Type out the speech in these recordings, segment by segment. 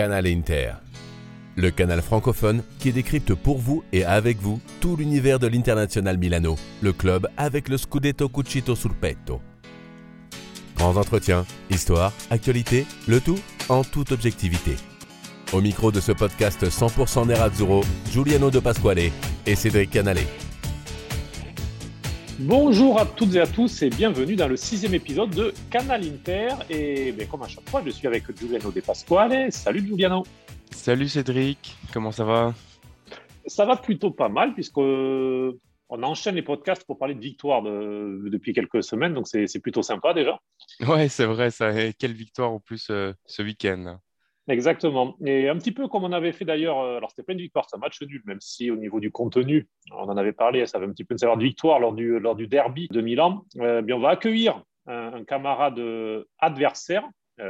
Canal Inter, le canal francophone qui décrypte pour vous et avec vous tout l'univers de l'International Milano, le club avec le Scudetto Cucito sul petto. Grands entretiens, histoire, actualité, le tout en toute objectivité. Au micro de ce podcast 100% Nerazzurro, Giuliano De Pasquale et Cédric Canale. Bonjour à toutes et à tous et bienvenue dans le sixième épisode de Canal Inter. Et ben, comme à chaque fois, je suis avec Giuliano De Pasquale. Salut Giuliano. Salut Cédric, comment ça va? Ça va plutôt pas mal puisqu'on euh, enchaîne les podcasts pour parler de victoire depuis quelques semaines, donc c'est plutôt sympa déjà. Ouais, c'est vrai, ça. Et quelle victoire en plus euh, ce week-end. Exactement. Et un petit peu comme on avait fait d'ailleurs, euh, alors c'était pas une victoire, c'est un match nul, même si au niveau du contenu, on en avait parlé, ça avait un petit peu une saveur de victoire lors du, lors du derby de Milan. Euh, bien, on va accueillir un, camarade euh, adversaire,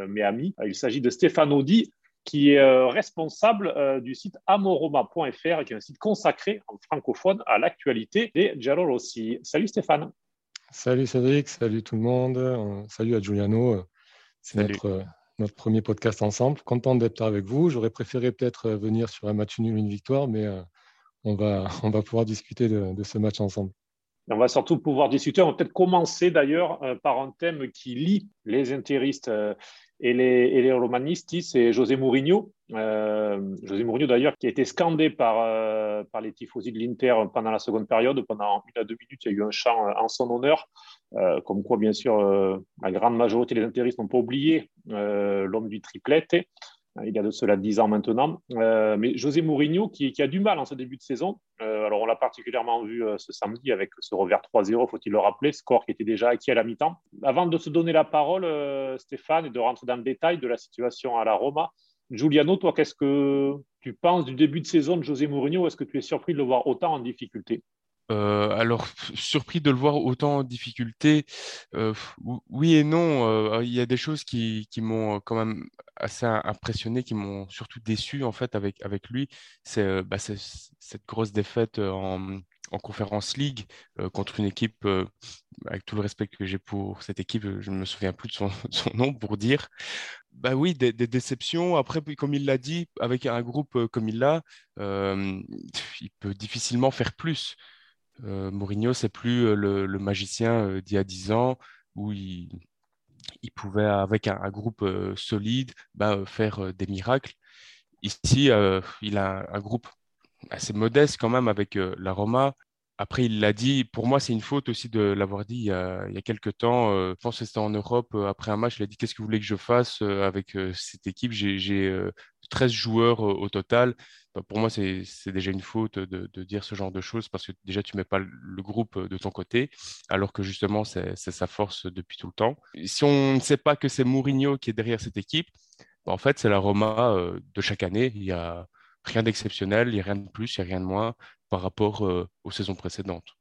mais ami. Il s'agit de Stéphane Di, qui est responsable du site amoroma.fr, qui est un site consacré en francophone à l'actualité des Giallorossi. Salut Stéphane. Salut Cédric, salut tout le monde, salut à Giuliano. C'est notre notre premier podcast ensemble. Content d'être avec vous. J'aurais préféré peut-être euh, venir sur un match nul, une victoire, mais euh, on, va, on va pouvoir discuter de, ce match ensemble. On va surtout pouvoir discuter. On va peut-être commencer d'ailleurs euh, par un thème qui lie les intéristes et les, et romanistes, c'est José Mourinho. Euh, José Mourinho, d'ailleurs, qui a été scandé par, euh, les tifosi de l'Inter pendant la seconde période. Pendant une à deux minutes, il y a eu un chant en son honneur. Euh, comme quoi, bien sûr, la grande majorité des intéristes n'ont pas oublié l'homme du triplette. Il y a de cela dix ans maintenant. mais José Mourinho, qui, a du mal en ce début de saison, alors on l'a particulièrement vu ce samedi avec ce revers 3-0, faut-il le rappeler, score qui était déjà acquis à la mi-temps. Avant de se donner la parole, Stéphane, et de rentrer dans le détail de la situation à la Roma, Giuliano, toi, qu'est-ce que tu penses du début de saison de José Mourinho? Est-ce que tu es surpris de le voir autant en difficulté? Euh, alors, surpris de le voir autant en difficulté, euh, oui et non. Euh, il y a des choses qui, m'ont quand même assez impressionné, qui m'ont surtout déçu en fait avec, lui. C'est bah, cette grosse défaite en, en Conférence League contre une équipe, avec tout le respect que j'ai pour cette équipe, je ne me souviens plus de son, nom pour dire. Bah oui, des, déceptions. Après, comme il l'a dit, avec un groupe comme il l'a, il peut difficilement faire plus. Euh, Mourinho, c'est plus euh, le, magicien euh, d'il y a 10 ans où il, pouvait, avec un, groupe solide, bah, faire des miracles. Ici, il a un, groupe assez modeste quand même avec la Roma, après, il l'a dit, pour moi, c'est une faute aussi de l'avoir dit il y, a, y quelques temps. je pense que c'était en Europe, après un match, il a dit Qu'est-ce que vous voulez que je fasse avec cette équipe? J'ai 13 joueurs au total. Bah, pour moi, c'est déjà une faute de, dire ce genre de choses parce que déjà, tu ne mets pas le groupe de ton côté, alors que justement, c'est sa force depuis tout le temps. Si on ne sait pas que c'est Mourinho qui est derrière cette équipe, bah, en fait, c'est la Roma euh, de chaque année. Il n'y a rien d'exceptionnel, il n'y a rien de plus, il n'y a rien de moins par rapport euh, aux saisons précédentes.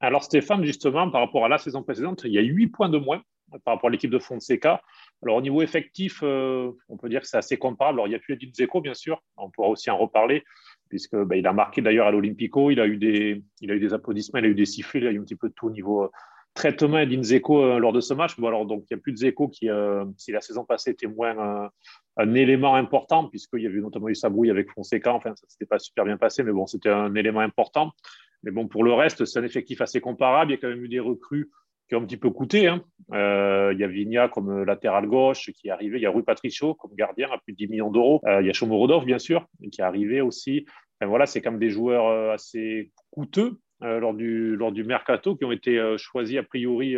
Alors Stéphane, justement, par rapport à la saison précédente, il y a 8 points de moins par rapport à l'équipe de Fonseca. Alors, au niveau effectif, euh, on peut dire que c'est assez comparable. Alors, il n'y a plus Edith Zeko, bien sûr. On pourra aussi en reparler, puisque bah, il a marqué d'ailleurs à l'Olympico. Il, a eu des, il a eu des applaudissements, il a eu des sifflets, il a eu un petit peu de tout au niveau euh, traitement Edin Zeko euh, lors de ce match. Bon, alors, donc, il n'y a plus de Zeko qui, si la saison passée était moins un élément important, puisqu'il y avait notamment eu Sabrouille avec Fonseca. Enfin, ça ne s'était pas super bien passé, mais bon, c'était un élément important. Mais bon, pour le reste, c'est un effectif assez comparable. Il y a quand même eu des recrues qui ont un petit peu coûté. Hein. Euh, il y a Vigna comme latéral gauche qui est arrivé. Il y a Rui Patricio comme gardien à plus de 10 millions d'euros. Euh, il y a Shomorodov, bien sûr, qui est arrivé aussi. Enfin, voilà, c'est quand même des joueurs euh, assez coûteux lors, du, lors du mercato qui ont été choisis a priori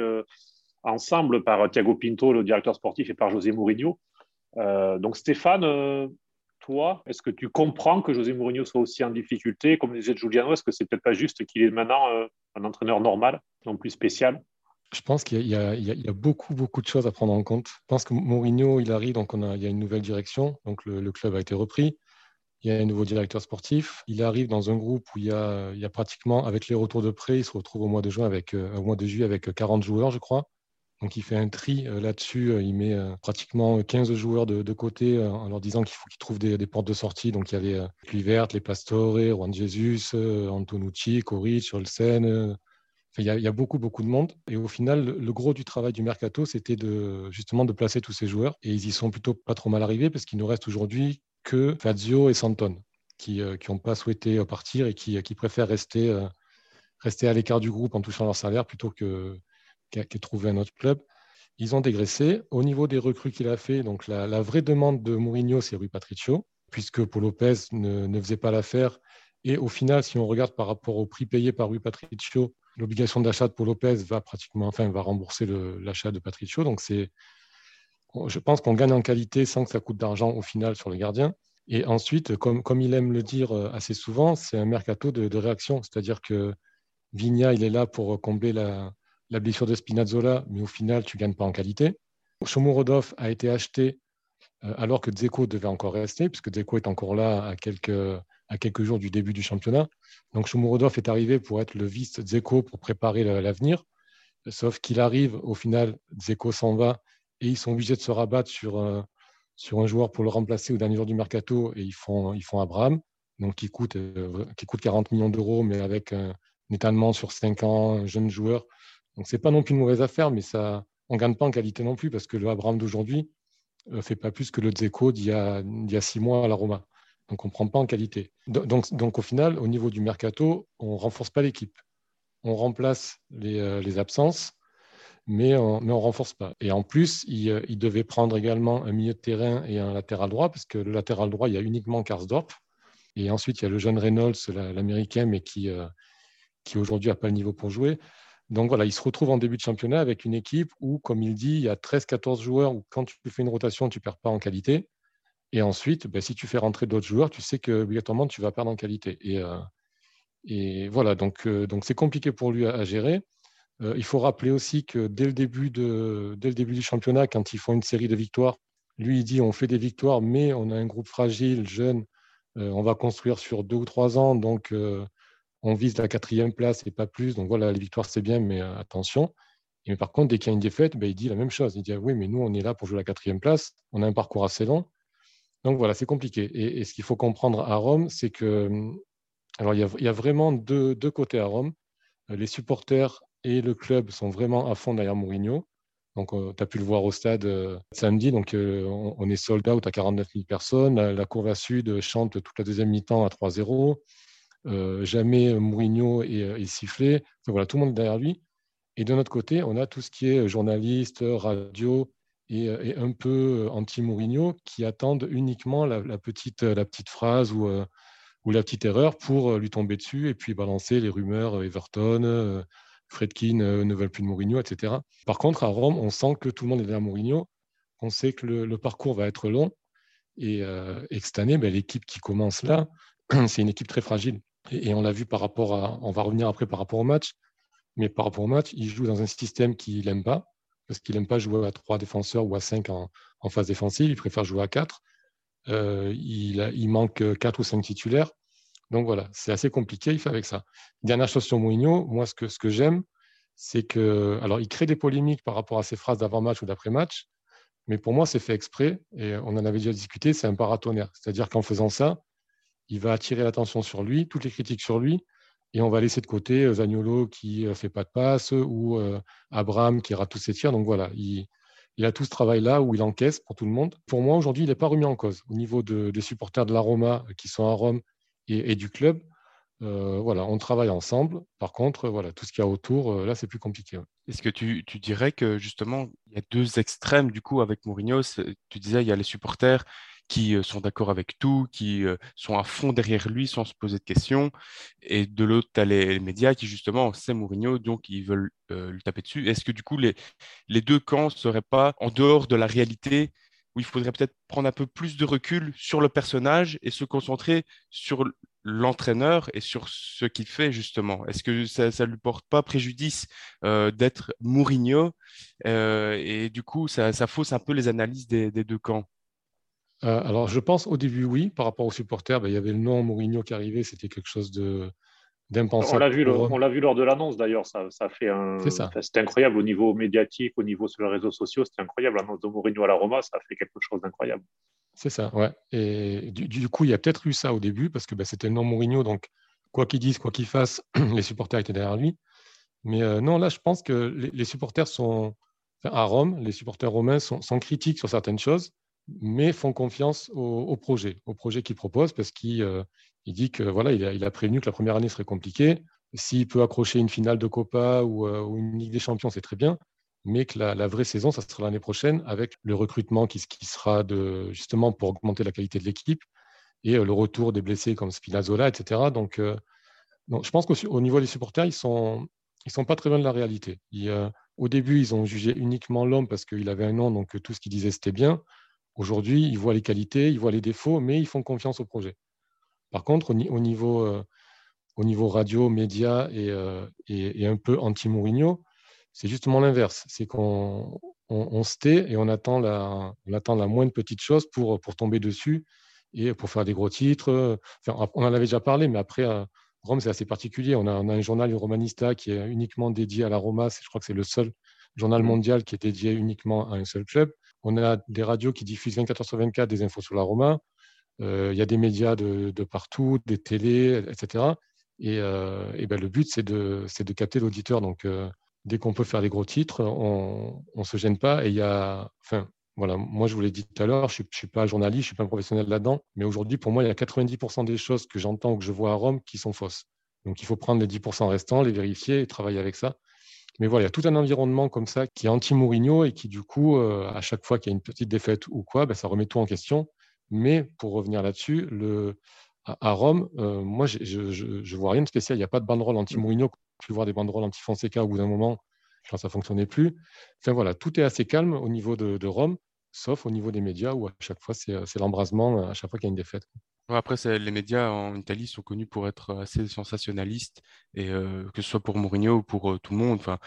ensemble par Thiago Pinto, le directeur sportif, et par José Mourinho. donc Stéphane, toi, est-ce que tu comprends que José Mourinho soit aussi en difficulté? Comme disait Giuliano, est-ce que c'est peut-être pas juste qu'il est maintenant un entraîneur normal, non plus spécial? Je pense qu'il y, a beaucoup, beaucoup de choses à prendre en compte. Je pense que Mourinho, il arrive, donc il y a une nouvelle direction, donc le, club a été repris. Il y a un nouveau directeur sportif. Il arrive dans un groupe où il y a, pratiquement, avec les retours de prêt, il se retrouve au mois de juin avec, euh, au mois de juillet avec 40 joueurs, je crois. Donc il fait un tri euh, là-dessus. Euh, il met pratiquement 15 joueurs de, côté en leur disant qu'il faut qu'ils trouvent des, portes de sortie. Donc il y avait Kluivert, les Pastore, Juan Jesus, Antonucci, Coric, Olsen, il y, a, beaucoup, beaucoup de monde. Et au final, le, gros du travail du mercato, c'était justement de placer tous ces joueurs. Et ils y sont plutôt pas trop mal arrivés parce qu'il nous reste aujourd'hui que Fazio et Santon, qui n'ont pas souhaité partir et qui, qui préfèrent rester, rester à l'écart du groupe en touchant leur salaire plutôt que, qu'à trouver un autre club. Ils ont dégraissé. Au niveau des recrues qu'il a fait, donc la, vraie demande de Mourinho, c'est Rui Patricio, puisque Paul Lopez ne, ne faisait pas l'affaire. Et au final, si on regarde par rapport au prix payé par Rui Patricio, l'obligation d'achat de Paul Lopez va pratiquement, enfin, va rembourser l'achat de Patricio. Donc, c'est, je pense qu'on gagne en qualité sans que ça coûte d'argent au final sur le gardien. Et ensuite, comme, il aime le dire euh, assez souvent, c'est un mercato de, réaction. C'est-à-dire que Vigna, il est là pour combler la, la blessure de Spinazzola, mais au final, tu ne gagnes pas en qualité. Shomurodov a été acheté euh, alors que Dzeko devait encore rester, puisque Dzeko est encore là à quelques, à quelques jours du début du championnat. Donc Shomurodov est arrivé pour être le vice Dzeko pour préparer l'avenir. Sauf qu'il arrive, au final, Dzeko s'en va et ils sont obligés de se rabattre sur, euh, sur un joueur pour le remplacer au dernier jour du mercato et ils font, ils font Abraham, donc qui coûte, euh, qui coûte 40 millions d'euros, mais avec un, étalement sur 5 ans, un jeune joueur. Donc, ce n'est pas non plus une mauvaise affaire, mais ça, on ne gagne pas en qualité non plus parce que le Abraham d'aujourd'hui ne euh, fait pas plus que le Dzeko d'il y, a, six mois à la Roma. Donc, on ne prend pas en qualité. Donc, donc, au final, au niveau du mercato, on ne renforce pas l'équipe. On remplace les absences, mais on ne renforce pas. Et en plus, il, il, devait prendre également un milieu de terrain et un latéral droit, parce que le latéral droit, il y a uniquement Karsdorp. Et ensuite, il y a le jeune Reynolds, l'américain, mais qui, euh, qui aujourd'hui n'a pas le niveau pour jouer. Donc voilà, il se retrouve en début de championnat avec une équipe où, comme il dit, il y a 13-14 joueurs où quand tu fais une rotation, tu ne perds pas en qualité. Et ensuite, ben, si tu fais rentrer d'autres joueurs, tu sais que obligatoirement tu vas perdre en qualité. Et, euh, voilà, donc euh, donc c'est compliqué pour lui à, gérer. Euh, il faut rappeler aussi que dès le, début du championnat, quand ils font une série de victoires, lui, il dit on fait des victoires, mais on a un groupe fragile, jeune, on va construire sur deux ou trois ans. Donc, on vise la quatrième place et pas plus. Donc voilà, les victoires, c'est bien, mais euh, attention. mais par contre, dès qu'il y a une défaite, ben, il dit la même chose. Il dit ah oui, mais nous, on est là pour jouer la quatrième place. On a un parcours assez long. Donc voilà, c'est compliqué. Et, ce qu'il faut comprendre à Rome, c'est que hum, alors il y a, vraiment deux, côtés à Rome. Euh, les supporters et le club sont vraiment à fond derrière Mourinho. Donc, euh, tu as pu le voir au stade samedi. Donc, on, est sold out à 49 000 personnes. La, la courbe à sud chante toute la deuxième mi-temps à 3-0. Euh, jamais Mourinho est, euh, sifflé. voilà, tout le monde est derrière lui. Et de notre côté, on a tout ce qui est journaliste, radio et, euh, un peu anti-Mourinho qui attendent uniquement la, petite, la petite phrase ou la petite erreur pour lui tomber dessus et puis balancer les rumeurs Everton, Fredkin ne veulent plus de Mourinho, etc. Par contre, à Rome, on sent que tout le monde est derrière Mourinho. On sait que le, parcours va être long et, que cette année, ben, l'équipe qui commence là, c'est une équipe très fragile. Et, on l'a vu par rapport à. On va revenir après par rapport au match. Mais par rapport au match, il joue dans un système qu'il n'aime pas, parce qu'il n'aime pas jouer à trois défenseurs ou à cinq en, phase défensive. Il préfère jouer à quatre. Euh, il, il, manque quatre ou cinq titulaires. Donc voilà, c'est assez compliqué. Il fait avec ça. Dernière chose sur Mourinho, moi, ce que, ce que j'aime, c'est que. Alors, il crée des polémiques par rapport à ses phrases d'avant-match ou d'après-match. Mais pour moi, c'est fait exprès, et on en avait déjà discuté, c'est un paratonnerre. C'est-à-dire qu'en faisant ça, il va attirer l'attention sur lui, toutes les critiques sur lui, et on va laisser de côté euh, Zagnolo qui ne euh, fait pas de passe ou euh, Abraham qui rate tous ses tirs. Donc voilà, il, a tout ce travail-là où il encaisse pour tout le monde. Pour moi, aujourd'hui, il n'est pas remis en cause au niveau des supporters de la Roma qui sont à Rome et, du club. voilà, on travaille ensemble. Par contre, voilà, tout ce qu'il y a autour, là, c'est plus compliqué. Est-ce que tu, dirais que justement, il y a deux extrêmes du coup avec Mourinho? Tu disais, il y a les supporters qui euh, sont d'accord avec tout, qui euh, sont à fond derrière lui sans se poser de questions. Et de l'autre, tu as les, médias qui, justement, c'est Mourinho, donc ils veulent euh, lui taper dessus. Est-ce que du coup, les, les deux camps ne seraient pas en dehors de la réalité où il faudrait peut-être prendre un peu plus de recul sur le personnage et se concentrer sur l'entraîneur et sur ce qu'il fait justement. Est-ce que ça ne lui porte pas préjudice d'être Mourinho et du coup ça, fausse un peu les analyses des deux camps? Euh, alors, je pense au début, oui, par rapport aux supporters, ben, il y avait le nom Mourinho qui arrivait, c'était quelque chose de d'impensable. On l'a vu, on l'a vu lors de l'annonce d'ailleurs, ça, ça fait un. C'était incroyable au niveau médiatique, au niveau sur les réseaux sociaux, c'était incroyable. L'annonce de Mourinho à la Roma, ça a fait quelque chose d'incroyable. C'est ça, ouais. Et du, coup, il y a peut-être eu ça au début, parce que ben, c'était le nom Mourinho, donc quoi qu'il dise, quoi qu'il fasse, les supporters étaient derrière lui. Mais euh, non, là, je pense que les, supporters sont, à Rome, les supporters romains sont, sont critiques sur certaines choses mais font confiance au, projet, au projet qu'il propose, parce qu'il euh, dit que voilà, il a, prévenu que la première année serait compliquée. S'il peut accrocher une finale de Copa ou, euh, une Ligue des Champions, c'est très bien, mais que la, vraie saison, ça sera l'année prochaine, avec le recrutement qui, sera justement pour augmenter la qualité de l'équipe et euh, le retour des blessés comme Spinazzola, etc. Donc, je pense qu'au niveau des supporters, ils sont, sont pas très loin de la réalité. au début, ils ont jugé uniquement l'homme parce qu'il avait un nom, donc tout ce qu'il disait, c'était bien. Aujourd'hui, ils voient les qualités, ils voient les défauts, mais ils font confiance au projet. Par contre, au, niveau, euh, au niveau radio, média euh, et, un peu anti-Mourinho, c'est justement l'inverse. C'est qu'on on, se tait et on attend la, on attend la moindre petite chose pour, pour tomber dessus et pour faire des gros titres. on en avait déjà parlé, mais après, euh, Rome, c'est assez particulier. On a, on a, un journal, le Romanista, qui est uniquement dédié à la Roma. Je crois que c'est le seul journal mmh. mondial qui est dédié uniquement à un seul club. On a des radios qui diffusent 24 heures sur 24 des infos sur la Roma. Euh, il y a des médias de, partout, des télés, etc. Et, euh, ben, le but, c'est de, capter l'auditeur. Donc, euh, dès qu'on peut faire des gros titres, on ne se gêne pas. Et il y a, enfin, voilà, moi, je vous l'ai dit tout à l'heure, je ne suis, pas journaliste, je ne suis pas un professionnel là-dedans. Mais aujourd'hui, pour moi, il y a 90% des choses que j'entends ou que je vois à Rome qui sont fausses. Donc, il faut prendre les 10% restants, les vérifier et travailler avec ça. Mais voilà, il y a tout un environnement comme ça qui est anti-Mourinho et qui, du coup, euh, à chaque fois qu'il y a une petite défaite ou quoi, ben, ça remet tout en question. Mais pour revenir là-dessus, à, Rome, euh, moi, je ne vois rien de spécial. Il n'y a pas de banderole anti-Mourinho. Tu voir des banderoles anti-Fonseca au bout d'un moment, quand ça ne fonctionnait plus. Enfin voilà, tout est assez calme au niveau de Rome, sauf au niveau des médias où à chaque fois, c'est l'embrasement à chaque fois qu'il y a une défaite. Après, les médias en Italie sont connus pour être assez sensationnalistes, et euh, que ce soit pour Mourinho ou pour euh, tout le monde. Enfin,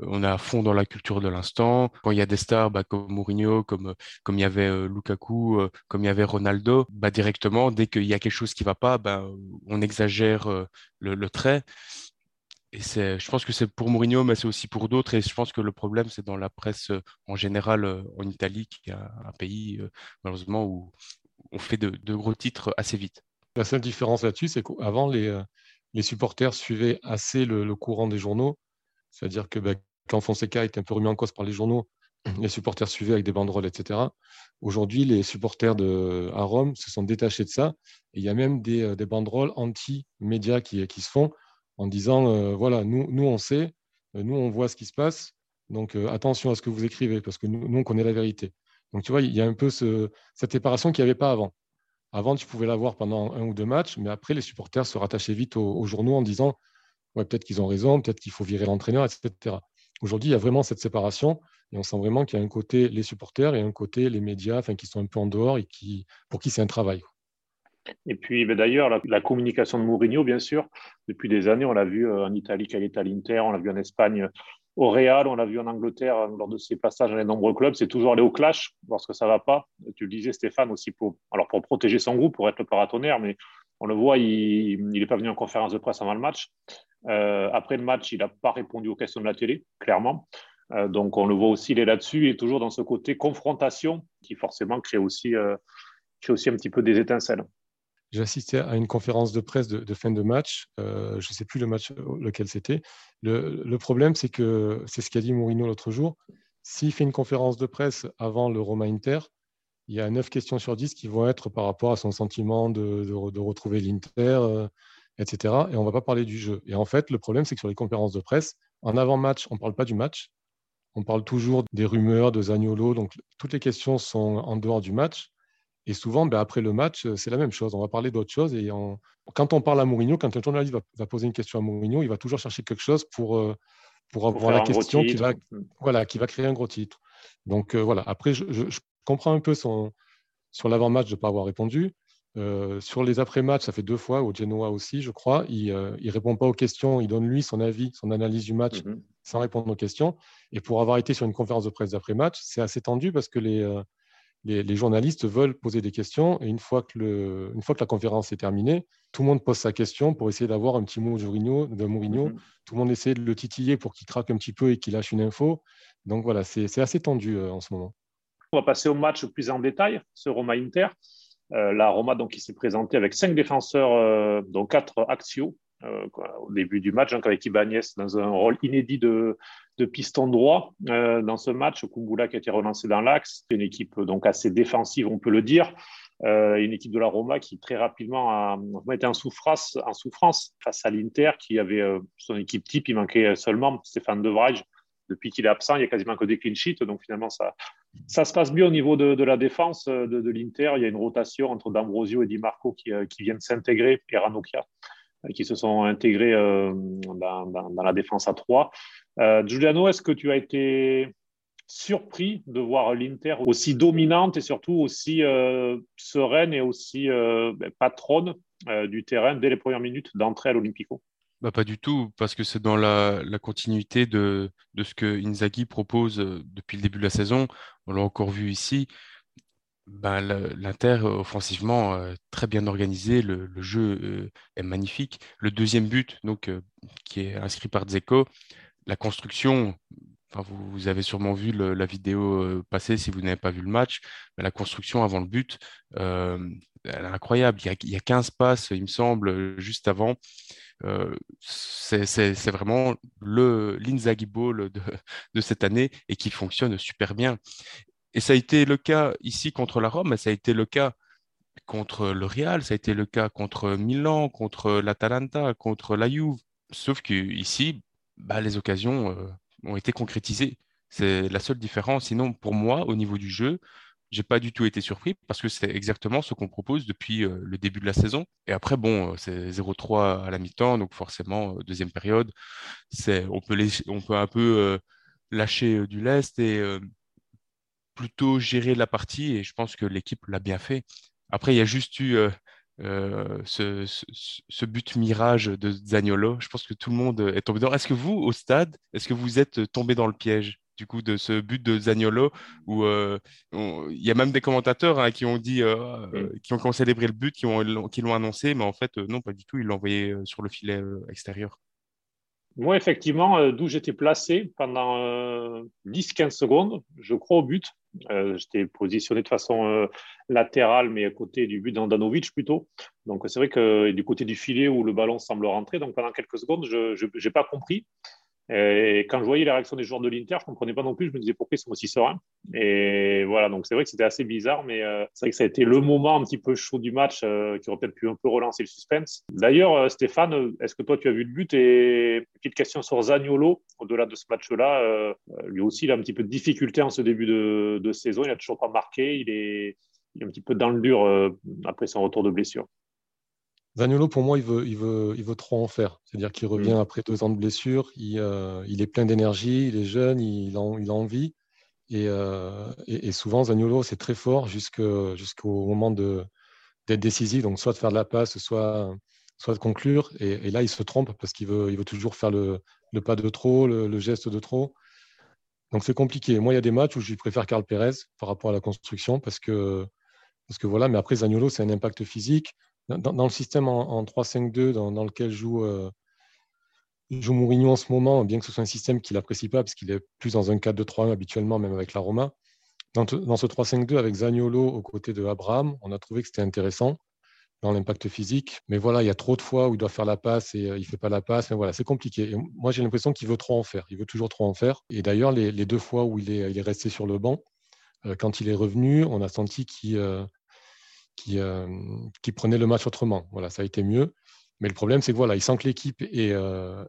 euh, on est à fond dans la culture de l'instant. Quand il y a des stars bah, comme Mourinho, comme, comme il y avait Lukaku, comme il y avait Ronaldo, bah, directement, dès qu'il y a quelque chose qui ne va pas, bah, on exagère le, trait. Et je pense que c'est pour Mourinho, mais c'est aussi pour d'autres. Et je pense que le problème, c'est dans la presse en général en Italie, qui est un pays, malheureusement, où on fait de, gros titres assez vite. La seule différence là-dessus, c'est qu'avant, les, euh, les, supporters suivaient assez le, courant des journaux. C'est-à-dire que bah, quand Fonseca était un peu remis en cause par les journaux, les supporters suivaient avec des banderoles, etc. Aujourd'hui, les supporters de, à Rome se sont détachés de ça. Et il y a même des, euh, banderoles anti-médias qui, qui, se font en disant, euh, voilà, nous, nous, on sait, nous, on voit ce qui se passe. Donc, attention à ce que vous écrivez, parce que nous, nous on connaît la vérité. Donc, tu vois, il y a un peu cette séparation qu'il n'y avait pas avant. Avant, tu pouvais l'avoir pendant un ou deux matchs, mais après, les supporters se rattachaient vite aux, journaux en disant ouais, peut-être qu'ils ont raison, peut-être qu'il faut virer l'entraîneur, etc. Aujourd'hui, il y a vraiment cette séparation et on sent vraiment qu'il y a un côté les supporters et un côté les médias enfin, qui sont un peu en dehors et qui, pour qui c'est un travail. Et puis ben, d'ailleurs, la, communication de Mourinho, bien sûr, depuis des années, on l'a vu euh, en Italie il était à l'Inter, on l'a vu en Espagne au Real, on l'a vu en Angleterre euh, lors de ses passages dans les nombreux clubs, c'est toujours aller au clash lorsque ça ne va pas. Tu le disais, Stéphane, aussi pour, alors pour protéger son groupe, pour être le paratonnerre, mais on le voit, il n'est pas venu en conférence de presse avant le match. Euh, après le match, il n'a pas répondu aux questions de la télé, clairement. Euh, donc on le voit aussi, il est là-dessus et toujours dans ce côté confrontation qui forcément crée aussi, crée aussi un petit peu des étincelles. J'ai assisté à une conférence de presse de, fin de match. Euh, je ne sais plus le match lequel c'était. Le, problème, c'est que c'est ce qu'a dit Mourinho l'autre jour. S'il fait une conférence de presse avant le Roma Inter, il y a 9 questions sur 10 qui vont être par rapport à son sentiment de, retrouver l'Inter, euh, etc. Et on ne va pas parler du jeu. Et en fait, le problème, c'est que sur les conférences de presse, en avant-match, on ne parle pas du match. On parle toujours des rumeurs, de Zagnolo. Donc, toutes les questions sont en dehors du match. Et souvent, ben, après le match, c'est la même chose. On va parler d'autre chose. Et quand on parle à Mourinho, quand un journaliste va, poser une question à Mourinho, il va toujours chercher quelque chose pour, euh, pour avoir la question qui va, voilà, qui va créer un gros titre. Donc voilà. Après, je, comprends un peu son, sur l'avant-match de ne pas avoir répondu. Euh, sur les après-matchs, ça fait deux fois, au Genoa aussi, je crois. Il ne euh, répond pas aux questions, il donne lui son avis, son analyse du match mmh sans répondre aux questions. Et pour avoir été sur une conférence de presse d'après-match, c'est assez tendu parce que les, les, journalistes veulent poser des questions et une fois, que le, une fois que la conférence est terminée, tout le monde pose sa question pour essayer d'avoir un petit mot de Mourinho. De Mourinho. Mhm. Tout le monde essaie de le titiller pour qu'il craque un petit peu et qu'il lâche une info. Donc voilà, c'est assez tendu euh, en ce moment. On va passer au match plus en détail, ce Roma-Inter. Euh, la Roma donc, qui s'est présentée avec cinq défenseurs, euh, dont quatre axiaux, au début du match, donc avec Ibanez dans un rôle inédit de de piston droit dans ce match. Kumbula qui a été relancé dans l'axe. C'est une équipe donc assez défensive, on peut le dire. une équipe de la Roma qui très rapidement a, été en souffrance, face à l'Inter, qui avait son équipe type. Il manquait seulement Stéphane De. Depuis qu'il est absent, il n'y a quasiment que des clean sheets. Donc finalement, ça, ça se passe bien au niveau de, la défense de, l'Inter. Il y a une rotation entre D'Ambrosio et Di Marco qui, qui viennent s'intégrer, et Ranocchia qui se sont intégrés euh, dans, la défense à 3. Euh, Giuliano, est-ce que tu as été surpris de voir l'Inter aussi dominante et surtout aussi euh, sereine et aussi ben, patronne du terrain dès les premières minutes d'entrée à l'Olympico bah, Pas du tout, parce que c'est dans la, continuité de, de, ce que Inzaghi propose depuis le début de la saison. On l'a encore vu ici. Ben, l'Inter, euh, offensivement, euh, très bien organisé. Le, jeu euh, est magnifique. Le deuxième but, donc, qui est inscrit par Dzeko, la construction, vous, avez sûrement vu la vidéo passer si vous n'avez pas vu le match. la construction avant le but, elle est incroyable. Il y, a, il y, a, 15 passes, il me semble, juste avant. c'est vraiment l'Inzaghi Ball de, cette année et qui fonctionne super bien. Et ça a été le cas ici contre la Rome, mais ça a été le cas contre le Real, ça a été le cas contre Milan, contre l'Atalanta, contre la Juve. Sauf qu'ici, bah, les occasions euh, ont été concrétisées. C'est la seule différence. Sinon, pour moi, au niveau du jeu, j'ai pas du tout été surpris parce que c'est exactement ce qu'on propose depuis euh, le début de la saison. Et après, bon, euh, c'est 0-3 à la mi-temps, donc forcément, deuxième période, on, peut on peut un peu lâcher du lest et plutôt gérer la partie et je pense que l'équipe l'a bien fait. Après, il y a juste eu euh, euh, ce, but mirage de Zagnolo. Je pense que tout le monde est tombé dedans. Est-ce que vous, au stade, est-ce que vous êtes tombé dans le piège du coup de ce but de Zagnolo où euh, il y a même des commentateurs hein, qui ont dit mm. qui ont célébré le but qui ont qui l'ont annoncé mais en fait non pas du tout ils l'ont envoyé sur le filet extérieur moi, effectivement, d'où j'étais placé pendant 10-15 secondes, je crois au but. Euh, j'étais positionné de façon euh, latérale, mais à côté du but d'Andanovic plutôt. Donc c'est vrai que du côté du filet où le ballon semble rentrer, donc pendant quelques secondes, je n'ai pas compris. Et quand je voyais la réaction des joueurs de l'Inter, je ne comprenais pas non plus. Je me disais pourquoi ils sont aussi sereins? Et voilà, donc c'est vrai que c'était assez bizarre, mais euh, c'est vrai que ça a été le moment un petit peu chaud du match euh, qui aurait peut-être pu un peu relancer le suspense. D'ailleurs, euh, Stéphane, est-ce que toi tu as vu le but? Et petite question sur Zagnolo, au-delà de ce match-là, lui aussi il a un petit peu de difficulté en ce début de, saison. Il n'a toujours pas marqué. Il est un petit peu dans le dur après son retour de blessure. Zaniolo, pour moi, il veut, il veut, il veut trop en faire. C'est-à-dire qu'il revient mm. après deux ans de blessure, il, euh, il est plein d'énergie, il est jeune, il a, il a envie. Et, euh, et, souvent, Zaniolo, c'est très fort jusqu'au moment d'être décisif, donc soit de faire de la passe, soit, soit de conclure. Et, là, il se trompe parce qu'il veut, il veut toujours faire le, le pas de trop, le, geste de trop. Donc c'est compliqué. Moi, il y a des matchs où je préfère Carl Perez par rapport à la construction parce que, parce que voilà, mais après, Zaniolo, c'est un impact physique. Dans, le système en, 3-5-2 dans, lequel joue, euh, joue Mourinho en ce moment, bien que ce soit un système qu'il n'apprécie pas, parce qu'il est plus dans un 4-2-3-1 habituellement, même avec la Roma, dans, ce 3-5-2 avec Zagnolo aux côtés de Abraham, on a trouvé que c'était intéressant dans l'impact physique. Mais voilà, il y a trop de fois où il doit faire la passe et euh, il ne fait pas la passe. Mais voilà, c'est compliqué. moi, j'ai l'impression qu'il veut trop en faire. Il veut toujours trop en faire. Et d'ailleurs, les, deux fois où il est, il est resté sur le banc, euh, quand il est revenu, on a senti qu'il qui, euh, qui prenait le match autrement. Voilà, ça a été mieux. Mais le problème, c'est que voilà, il sent que l'équipe est, euh,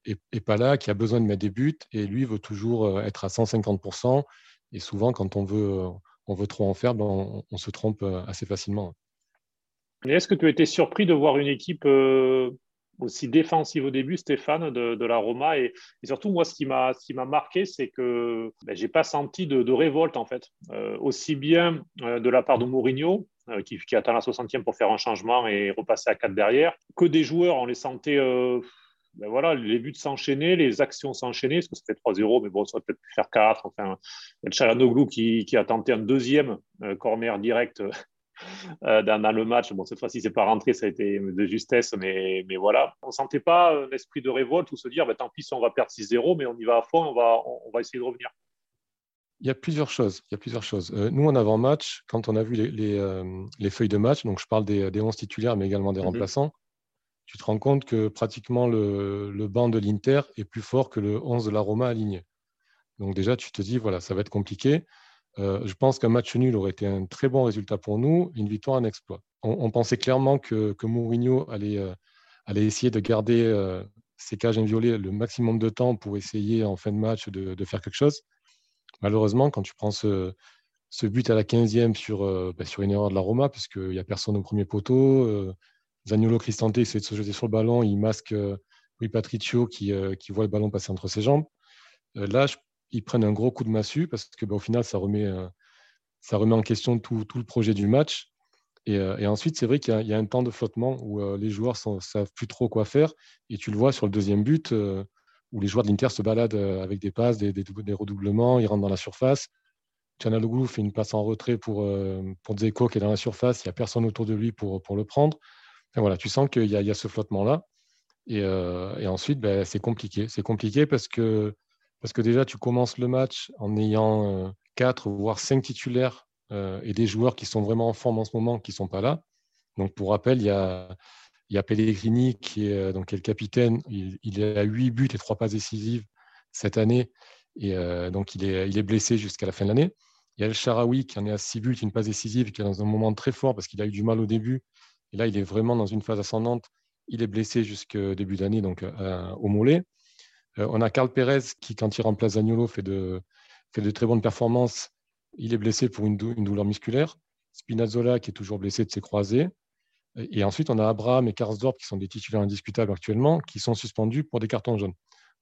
pas là, qu'il a besoin de mettre des buts, et lui veut toujours euh, être à 150%. Et souvent, quand on veut, veut trop en faire, ben, on, se trompe assez facilement. Est-ce que tu été surpris de voir une équipe aussi défensive au début, Stéphane, de, la Roma et, surtout, moi, ce qui m'a marqué, c'est que ben, je n'ai pas senti de, révolte, en fait. aussi bien de la part de Mourinho, euh, qui, attend la 60e pour faire un changement et repasser à 4 derrière. Que des joueurs, on les sentait, euh, ben voilà, les buts s'enchaîner, les actions s'enchaîner, parce que ça fait 3-0, mais bon, ça aurait peut-être pu faire 4. Enfin, il Chalanoglu qui, qui, a tenté un deuxième euh, corner direct dans, le match. Bon, cette fois-ci, c'est pas rentré, ça a été de justesse, mais, mais voilà. On sentait pas un esprit de révolte ou se dire, ben, tant pis on va perdre 6-0, mais on y va à fond, on va, on va essayer de revenir. Il y a plusieurs choses. Il y a plusieurs choses. Euh, nous, en avant-match, quand on a vu les, euh, les, feuilles de match, donc je parle des, des 11 titulaires, mais également des mhm. remplaçants, tu te rends compte que pratiquement le, le banc de l'Inter est plus fort que le 11 de la Roma aligné. Donc déjà, tu te dis, voilà, ça va être compliqué. Je pense qu'un match nul aurait été un très bon résultat pour nous, une victoire, un exploit. On, pensait clairement que, Mourinho allait, allait, essayer de garder ses cages inviolées le maximum de temps pour essayer en fin de match de, faire quelque chose. Malheureusement, quand tu prends ce, but à la 15e sur, ben, sur une erreur de la Roma, puisqu'il n'y a personne au premier poteau, Zagnolo Cristante essaie de se jeter sur le ballon, il masque Rui Patricio qui, qui, voit le ballon passer entre ses jambes. là, ils prennent un gros coup de massue parce que ben, au final, ça remet, ça remet en question tout, tout, le projet du match. Euh, et, ensuite, c'est vrai qu'il y, a un temps de flottement où euh, les joueurs ne savent plus trop quoi faire. Et tu le vois sur le deuxième but, euh, où les joueurs de l'Inter se baladent avec des passes, des, redoublements, ils rentrent dans la surface. Chanaloglu fait une passe en retrait pour, pour Dzeko qui est dans la surface. Il n'y a personne autour de lui pour, pour le prendre. voilà, tu sens qu'il y, a ce flottement-là. Et, ensuite, ben, c'est compliqué. C'est compliqué parce que, parce que déjà, tu commences le match en ayant quatre, voire cinq titulaires euh, et des joueurs qui sont vraiment en forme en ce moment qui ne sont pas là. Donc, pour rappel, il y a, Pellegrini qui est, euh, donc, est le capitaine. Il, il a 8 buts et 3 passes décisives cette année. Et euh, donc, il est, il est blessé jusqu'à la fin de l'année. Il y a El Sharawi qui en est à 6 buts, une passe décisive, qui est dans un moment très fort parce qu'il a eu du mal au début. Et là, il est vraiment dans une phase ascendante. Il est blessé jusqu'au début d'année, donc au mollet. On a Carl Perez qui, quand il remplace Zagnolo, fait de, de très bonnes performances il est blessé pour une, douleur musculaire. Spinazzola qui est toujours blessé de ses croisés. Et ensuite, on a Abraham et Karsdorp qui sont des titulaires indiscutables actuellement, qui sont suspendus pour des cartons jaunes.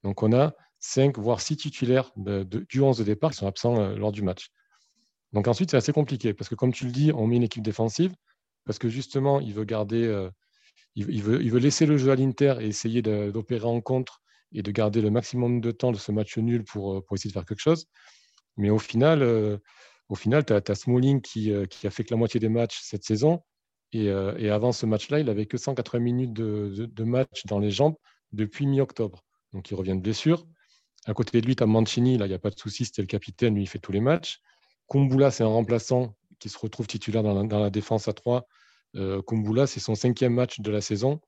Donc on a 5 voire 6 titulaires du 11 de départ qui sont absents euh, lors du match. Donc ensuite, c'est assez compliqué parce que comme tu le dis, on met une équipe défensive parce que justement, il veut garder, euh, il, veut, laisser le jeu à l'Inter et essayer d'opérer en contre et de garder le maximum de temps de ce match nul pour, euh, pour essayer de faire quelque chose. Mais au final, euh, final tu as, Smalling qui, euh, qui, a fait que la moitié des matchs cette saison. Et, avant ce match-là, il n'avait que 180 minutes de, match dans les jambes depuis mi-octobre. Donc il revient de blessure. À côté de lui, tu as Mancini, là, il n'y a pas de souci, c'était le capitaine, lui, il fait tous les matchs. Kumbula, c'est un remplaçant qui se retrouve titulaire dans la, dans la défense à 3. Kumbula, c'est son cinquième match de la saison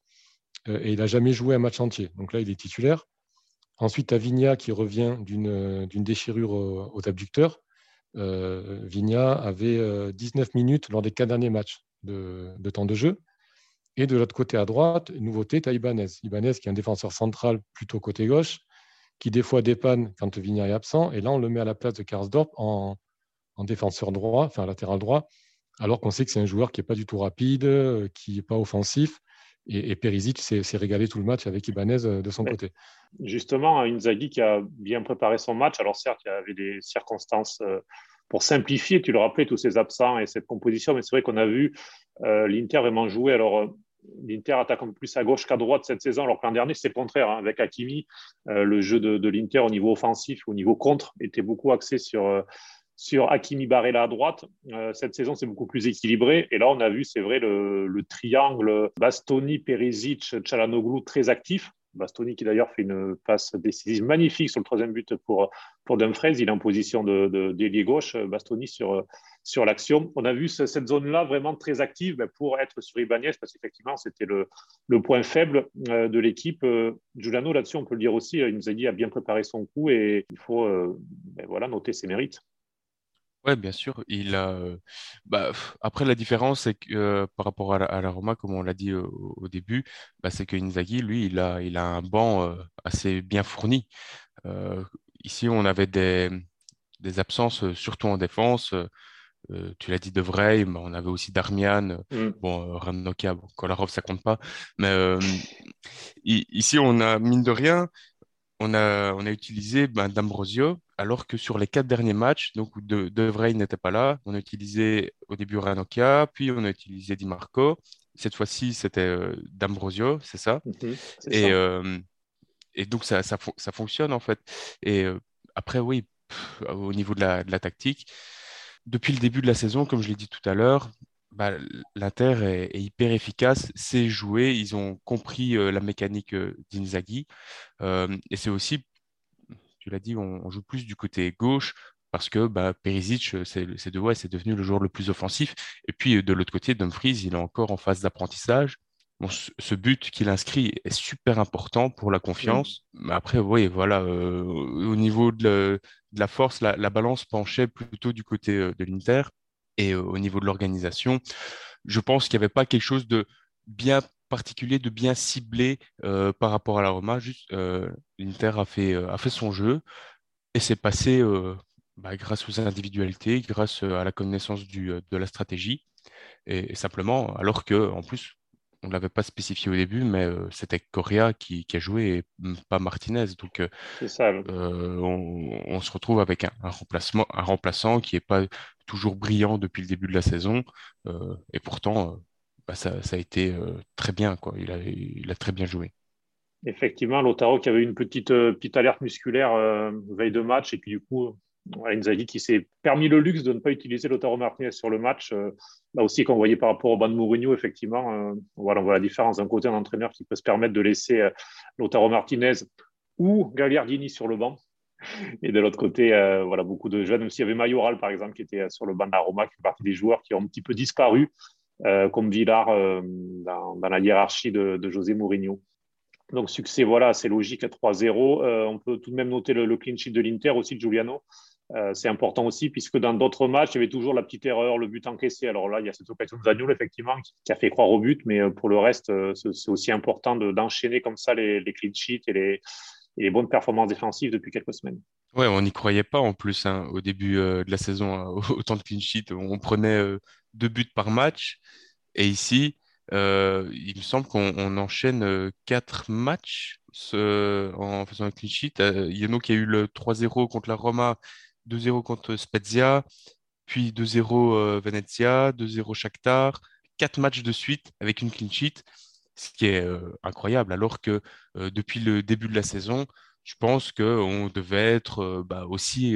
et il n'a jamais joué un match entier. Donc là, il est titulaire. Ensuite, à Vigna qui revient d'une déchirure au, abducteur. Euh, Vigna avait 19 euh, minutes lors des quatre derniers matchs de, temps de jeu. Et de l'autre côté à droite, nouveauté, tu as Ibanez. Ibanez qui est un défenseur central plutôt côté gauche, qui des fois dépanne quand Vigna est absent. Et là, on le met à la place de Karsdorp en, en défenseur droit, enfin latéral droit, alors qu'on sait que c'est un joueur qui n'est pas du tout rapide, euh, qui n'est pas offensif, et, et Perisic s'est régalé tout le match avec Ibanez euh, de son côté. Justement, Inzaghi qui a bien préparé son match. Alors certes, il y avait des circonstances euh, pour simplifier, tu le rappelais, tous ces absents et cette composition, mais c'est vrai qu'on a vu euh, l'Inter vraiment jouer. Alors, l'Inter attaque un peu plus à gauche qu'à droite cette saison, alors que l'an dernier, c'est le contraire. Hein. Avec Hakimi, le jeu de, de l'Inter au niveau offensif, au niveau contre, était beaucoup axé sur, sur Hakimi Barella à droite. Euh, cette saison, c'est beaucoup plus équilibré. Et là, on a vu, c'est vrai, le, triangle Bastoni, Perisic, Chalanoglu très actif. Bastoni qui d'ailleurs fait une passe décisive magnifique sur le troisième but pour, pour Dumfries. Il est en position de, d'ailier gauche, Bastoni sur, sur l'action. On a vu cette zone-là vraiment très active ben, pour être sur Ibanez parce qu'effectivement, c'était le, le, point faible euh, de l'équipe. Euh, Giuliano, là-dessus, on peut le dire aussi, il nous a dit a bien préparé son coup et il faut ben, voilà, noter ses mérites. Oui, bien sûr. Il a, bah, après, la différence, c'est que par rapport à la, Roma, comme on l'a dit au, début, bah, c'est que Inzaghi, lui, il a, il a un banc assez bien fourni. ici, on avait des, des absences, surtout en défense. tu l'as dit de Vrij, mais on avait aussi Darmian, mm. bon, bon, Kolarov, ça compte pas. Mais ici, on a, mine de rien, on a, on a utilisé ben, D'Ambrosio, alors que sur les quatre derniers matchs, donc où De, de n'était pas là, on a utilisé au début Ranocchia, puis on a utilisé Di Marco. Cette fois-ci, c'était euh, D'Ambrosio, c'est ça. Mhm, et, euh, et donc, ça, ça, ça, fonctionne en fait. Et euh, après, oui, au niveau de la, de la tactique, depuis le début de la saison, comme je l'ai dit tout à l'heure, bah, l'Inter est, hyper efficace, c'est joué, ils ont compris euh, la mécanique euh, d'Inzaghi. Euh, et c'est aussi, tu l'as dit, on, joue plus du côté gauche parce que bah, Perisic, c'est de, ouais, devenu le joueur le plus offensif. Et puis de l'autre côté, Dumfries, il est encore en phase d'apprentissage. ce but qu'il inscrit est super important pour la confiance. Mais après, oui, voilà, au niveau de, la force, la, la, balance penchait plutôt du côté de l'Inter. Et au niveau de l'organisation, je pense qu'il n'y avait pas quelque chose de bien particulier, de bien ciblé euh, par rapport à la Roma. Euh, l'Inter a fait, euh, son jeu et c'est passé bah, grâce aux individualités, grâce à la connaissance de la stratégie. Et, simplement, alors que en plus, on ne l'avait pas spécifié au début, mais c'était Correa qui, qui, a joué et pas Martinez. Donc, ça, on, on, se retrouve avec un, un, remplacement, un remplaçant qui n'est pas toujours brillant depuis le début de la saison. et pourtant, bah, ça, a été euh, très bien. Quoi. Il, a, il a très bien joué. Effectivement, Lotaro qui avait une petite, euh, petite alerte musculaire euh, veille de match et puis du coup, Inzaghi qui s'est permis le luxe de ne pas utiliser Lotaro Martinez sur le match. là aussi, quand on voyait par rapport au ban de Mourinho, effectivement, voilà, on voit la différence. D'un côté, un entraîneur qui peut se permettre de laisser Lotaro Martinez ou Gagliardini sur le banc. Et de l'autre côté, voilà, beaucoup de jeunes, même s'il y avait Mayoral, par exemple, qui était sur le banc de Roma, qui fait partie des joueurs qui ont un petit peu disparu euh, comme Villar euh, dans, la hiérarchie de, José Mourinho. Donc succès, voilà, c'est logique à 3-0. Euh, on peut tout de même noter le, clean sheet de l'Inter aussi de Giuliano. C'est important aussi puisque dans d'autres matchs, il y avait toujours la petite erreur, le but encaissé. Alors là, il y a cette occasion de Zaniol, effectivement, qui, a fait croire au but, mais pour le reste, c'est aussi important d'enchaîner comme ça les, clean sheets et les, bonnes performances défensives depuis quelques semaines. Ouais, on n'y croyait pas en plus hein, au début de la saison, autant de clean sheets. On prenait deux buts par match. Et ici, euh, il me semble qu'on enchaîne euh, quatre matchs en faisant un clean sheet. Euh, il y en a qui a eu le 3-0 contre la Roma, 2-0 contre Spezia, puis 2-0 Venezia, 2-0 Shakhtar. Quatre matchs de suite avec une clean sheet, ce qui est incroyable. Alors que depuis le début de la saison, je pense qu'on devait être bah, aussi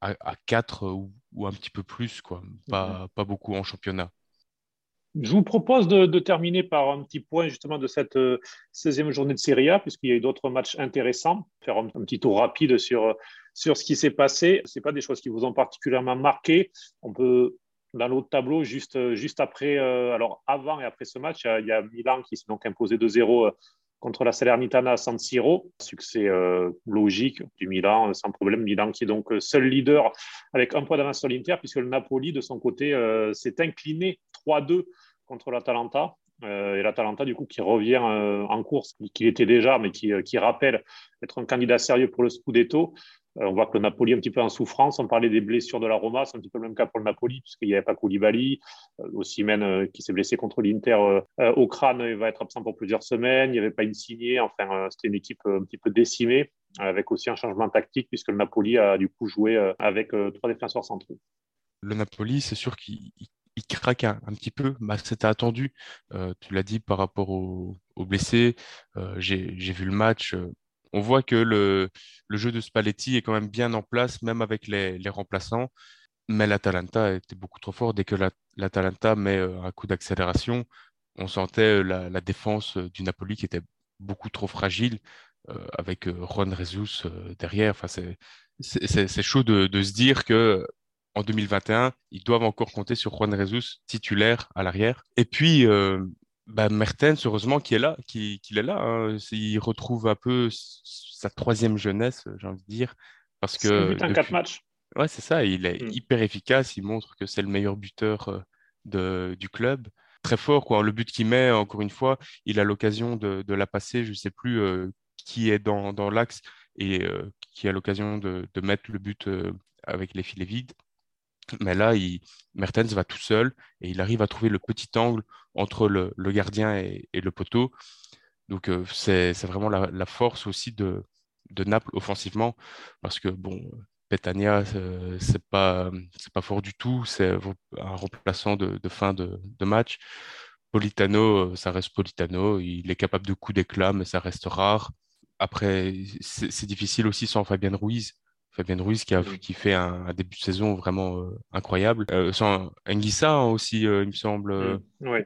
à, à, 4 ou, ou un petit peu plus, quoi. Pas, mhm. pas beaucoup en championnat. Je vous propose de, terminer par un petit point justement de cette 16e euh, journée de Serie A, puisqu'il y a eu d'autres matchs intéressants. Faire un, petit tour rapide sur, sur ce qui s'est passé. Ce pas des choses qui vous ont particulièrement marqué. On peut, dans l'autre tableau, juste, après, euh, alors avant et après ce match, il y a, Milan qui s'est donc imposé 2-0 contre la Salernitana à San Siro. Succès euh, logique du Milan, sans problème. Milan qui est donc euh, seul leader avec un point d'avance sur l'Inter, puisque le Napoli, de son côté, euh, s'est incliné 3-2 contre l'Atalanta. et l'Atalanta, du coup, qui revient en course, qui était déjà, mais qui rappelle être un candidat sérieux pour le Scudetto. Euh, on voit que le Napoli est un petit peu en souffrance. On parlait des blessures de la Roma, c'est un petit peu le même cas pour le Napoli, puisqu'il n'y avait pas Koulibaly. Euh, aussi même euh, qui s'est blessé contre l'Inter au crâne, il va être absent pour plusieurs semaines. Il n'y avait pas Insigné. Enfin, c'était une équipe un petit peu décimée, avec aussi un changement tactique, puisque le Napoli a du coup joué avec trois défenseurs centraux. Le Napoli, c'est sûr qu'il craque un, petit peu. C'était attendu. tu l'as dit par rapport aux, blessés. J'ai vu le match on voit que le, jeu de Spalletti est quand même bien en place, même avec les, remplaçants. Mais l'Atalanta était beaucoup trop fort. Dès que l'Atalanta met euh, un coup d'accélération, on sentait euh, la, défense euh, du Napoli qui était beaucoup trop fragile, avec Juan Jesus derrière. Enfin, c'est chaud de, se dire que en 2021, ils doivent encore compter sur Juan Jesus titulaire à l'arrière. Et puis, bah, Mertens, heureusement qu'il est là, qu'il est là. Hein. Il retrouve un peu sa troisième jeunesse, j'ai envie de dire. Parce que. quatre matchs. Ouais, c'est ça. Il est hmm. hyper efficace. Il montre que c'est le meilleur buteur euh, de, du club. Très fort, quoi. Le but qu'il met, encore une fois, il a l'occasion de, de, la passer. Je ne sais plus euh, qui est dans, dans l'axe et euh, qui a l'occasion de, de, mettre le but avec les filets vides. Mais là, Mertens va tout seul et il arrive à trouver le petit angle entre le, gardien et, le poteau. Donc, euh, c'est vraiment la, force aussi de, Naples offensivement parce que, bon, Petania, c'est pas, pas fort du tout. C'est un remplaçant de, fin de, match. Politano, ça reste Politano. Il est capable de coups d'éclat, mais ça reste rare. Après, c'est difficile aussi sans Fabien Ruiz. Fabien Ruiz qui, a, qui fait un, début de saison vraiment euh, incroyable. Euh, sans Anguissa aussi, euh, il me semble. Mm. Oui.